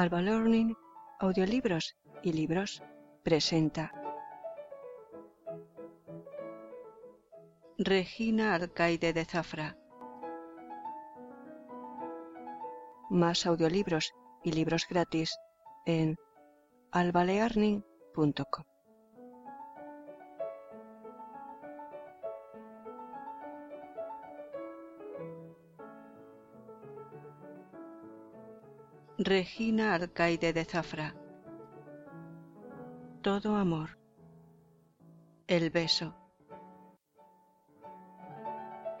Alba Learning, Audiolibros y Libros presenta Regina Alcaide de Zafra. Más audiolibros y libros gratis en albalearning.com. Regina Alcaide de Zafra. Todo amor. El beso.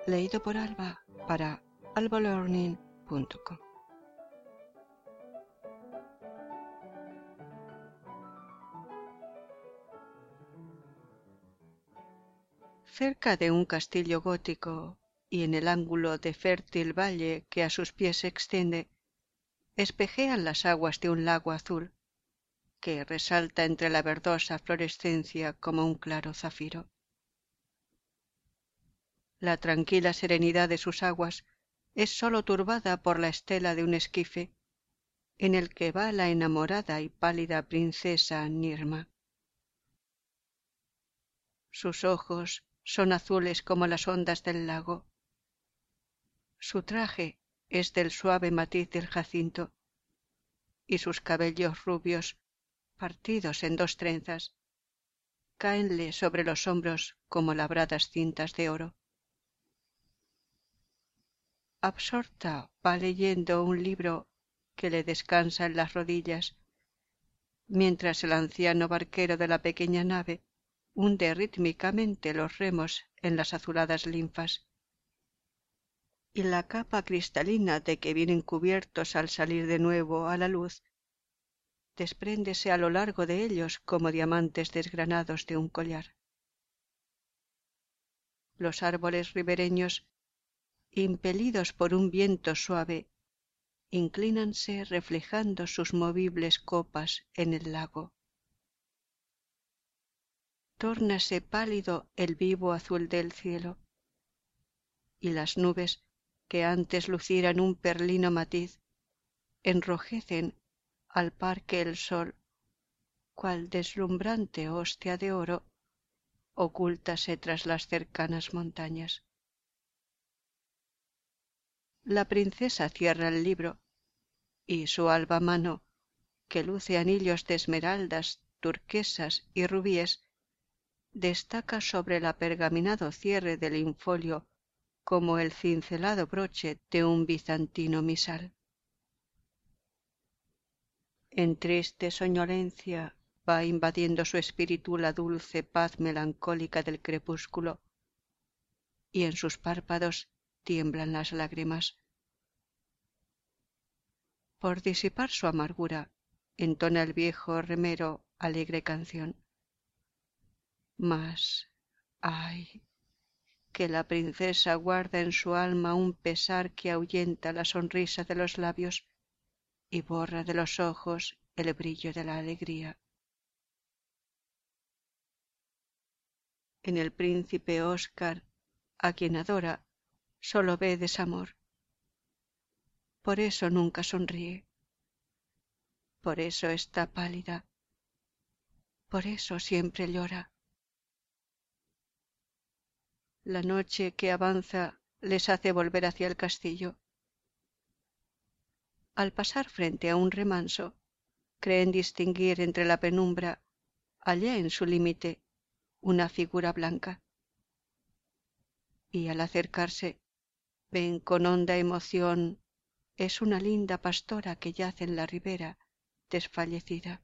Leído por Alba para albalearning.com. Cerca de un castillo gótico y en el ángulo de fértil valle que a sus pies se extiende, espejean las aguas de un lago azul que resalta entre la verdosa florescencia como un claro zafiro. La tranquila serenidad de sus aguas es sólo turbada por la estela de un esquife en el que va la enamorada y pálida princesa Nirma. Sus ojos son azules como las ondas del lago. Su traje es del suave matiz del jacinto, y sus cabellos rubios, partidos en dos trenzas, cáenle sobre los hombros como labradas cintas de oro. Absorta va leyendo un libro que le descansa en las rodillas, mientras el anciano barquero de la pequeña nave hunde rítmicamente los remos en las azuladas linfas y la capa cristalina de que vienen cubiertos al salir de nuevo a la luz despréndese a lo largo de ellos como diamantes desgranados de un collar. Los árboles ribereños, impelidos por un viento suave, inclínanse reflejando sus movibles copas en el lago. Tórnase pálido el vivo azul del cielo, y las nubes que antes lucieran un perlino matiz, enrojecen al par que el sol, cual deslumbrante hostia de oro, ocúltase tras las cercanas montañas. La princesa cierra el libro, y su alba mano, que luce anillos de esmeraldas, turquesas y rubíes, destaca sobre el apergaminado cierre del infolio como el cincelado broche de un bizantino misal. En triste soñolencia va invadiendo su espíritu la dulce paz melancólica del crepúsculo, y en sus párpados tiemblan las lágrimas. Por disipar su amargura, entona el viejo remero alegre canción. Mas, ay, que la princesa guarda en su alma un pesar que ahuyenta la sonrisa de los labios y borra de los ojos el brillo de la alegría. En el príncipe Oscar, a quien adora, sólo ve desamor. Por eso nunca sonríe. Por eso está pálida. Por eso siempre llora la noche que avanza les hace volver hacia el castillo. Al pasar frente a un remanso, creen distinguir entre la penumbra, allá en su límite, una figura blanca. Y al acercarse, ven con honda emoción es una linda pastora que yace en la ribera, desfallecida.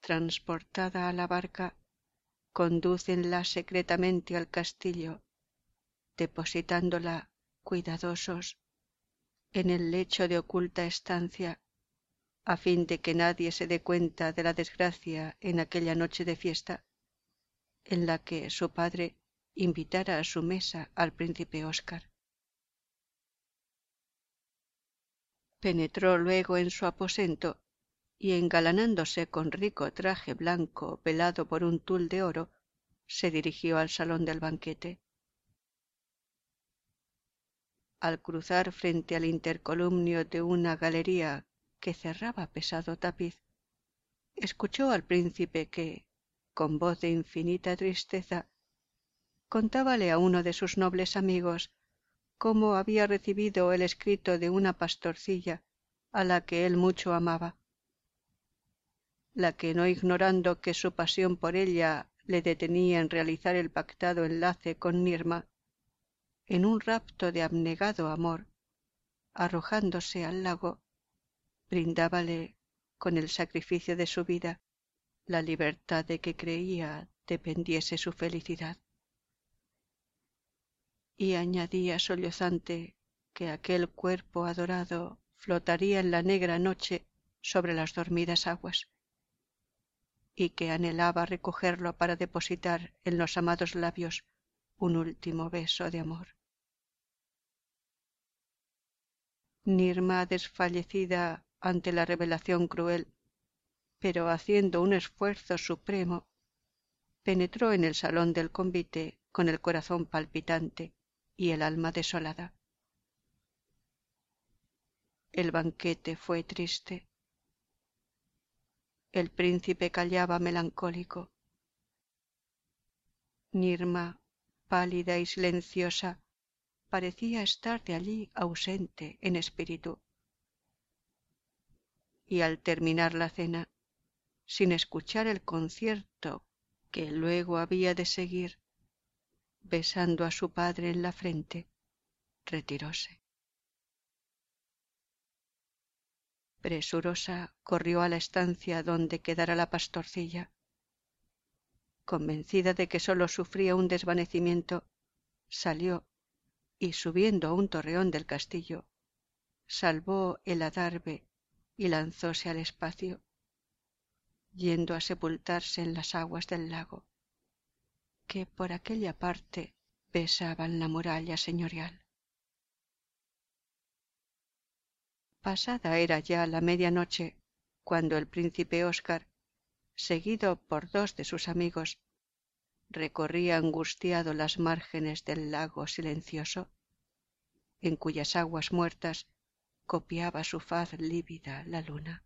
Transportada a la barca, condúcenla secretamente al castillo, depositándola cuidadosos en el lecho de oculta estancia, a fin de que nadie se dé cuenta de la desgracia en aquella noche de fiesta, en la que su padre invitara a su mesa al príncipe Óscar. Penetró luego en su aposento y engalanándose con rico traje blanco velado por un tul de oro, se dirigió al salón del banquete. al cruzar frente al intercolumnio de una galería que cerraba pesado tapiz, escuchó al príncipe que, con voz de infinita tristeza, contábale a uno de sus nobles amigos cómo había recibido el escrito de una pastorcilla a la que él mucho amaba, la que no ignorando que su pasión por ella le detenía en realizar el pactado enlace con Nirma, en un rapto de abnegado amor, arrojándose al lago, brindábale con el sacrificio de su vida la libertad de que creía dependiese su felicidad. Y añadía sollozante que aquel cuerpo adorado flotaría en la negra noche sobre las dormidas aguas, y que anhelaba recogerlo para depositar en los amados labios un último beso de amor. Nirma desfallecida ante la revelación cruel, pero haciendo un esfuerzo supremo, penetró en el salón del convite con el corazón palpitante y el alma desolada. El banquete fue triste. El príncipe callaba melancólico. Nirma pálida y silenciosa, parecía estar de allí ausente en espíritu. Y al terminar la cena, sin escuchar el concierto que luego había de seguir, besando a su padre en la frente, retiróse. Presurosa corrió a la estancia donde quedara la pastorcilla convencida de que sólo sufría un desvanecimiento, salió y subiendo a un torreón del castillo, salvó el adarve y lanzóse al espacio, yendo a sepultarse en las aguas del lago, que por aquella parte besaban la muralla señorial. Pasada era ya la medianoche cuando el príncipe Óscar seguido por dos de sus amigos, recorría angustiado las márgenes del lago silencioso, en cuyas aguas muertas copiaba su faz lívida la luna.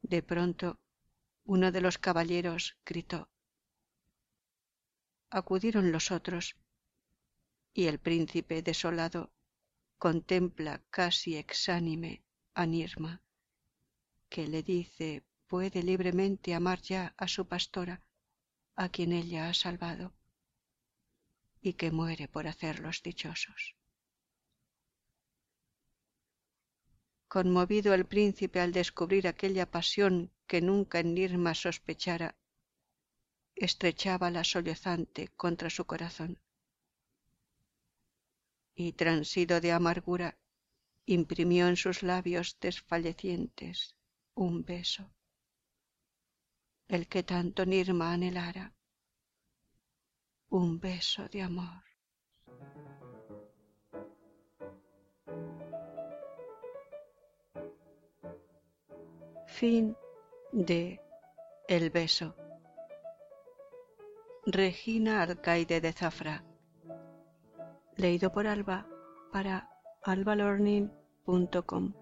De pronto uno de los caballeros gritó. Acudieron los otros, y el príncipe desolado contempla casi exánime a Nirma que le dice puede libremente amar ya a su pastora, a quien ella ha salvado, y que muere por hacerlos dichosos. Conmovido el príncipe al descubrir aquella pasión que nunca en Nirma sospechara, estrechaba la sollozante contra su corazón. Y transido de amargura, imprimió en sus labios desfallecientes un beso, el que tanto Nirma anhelara, un beso de amor. Fin de El beso. Regina Alcaide de Zafra. Leído por Alba para albalorning.com.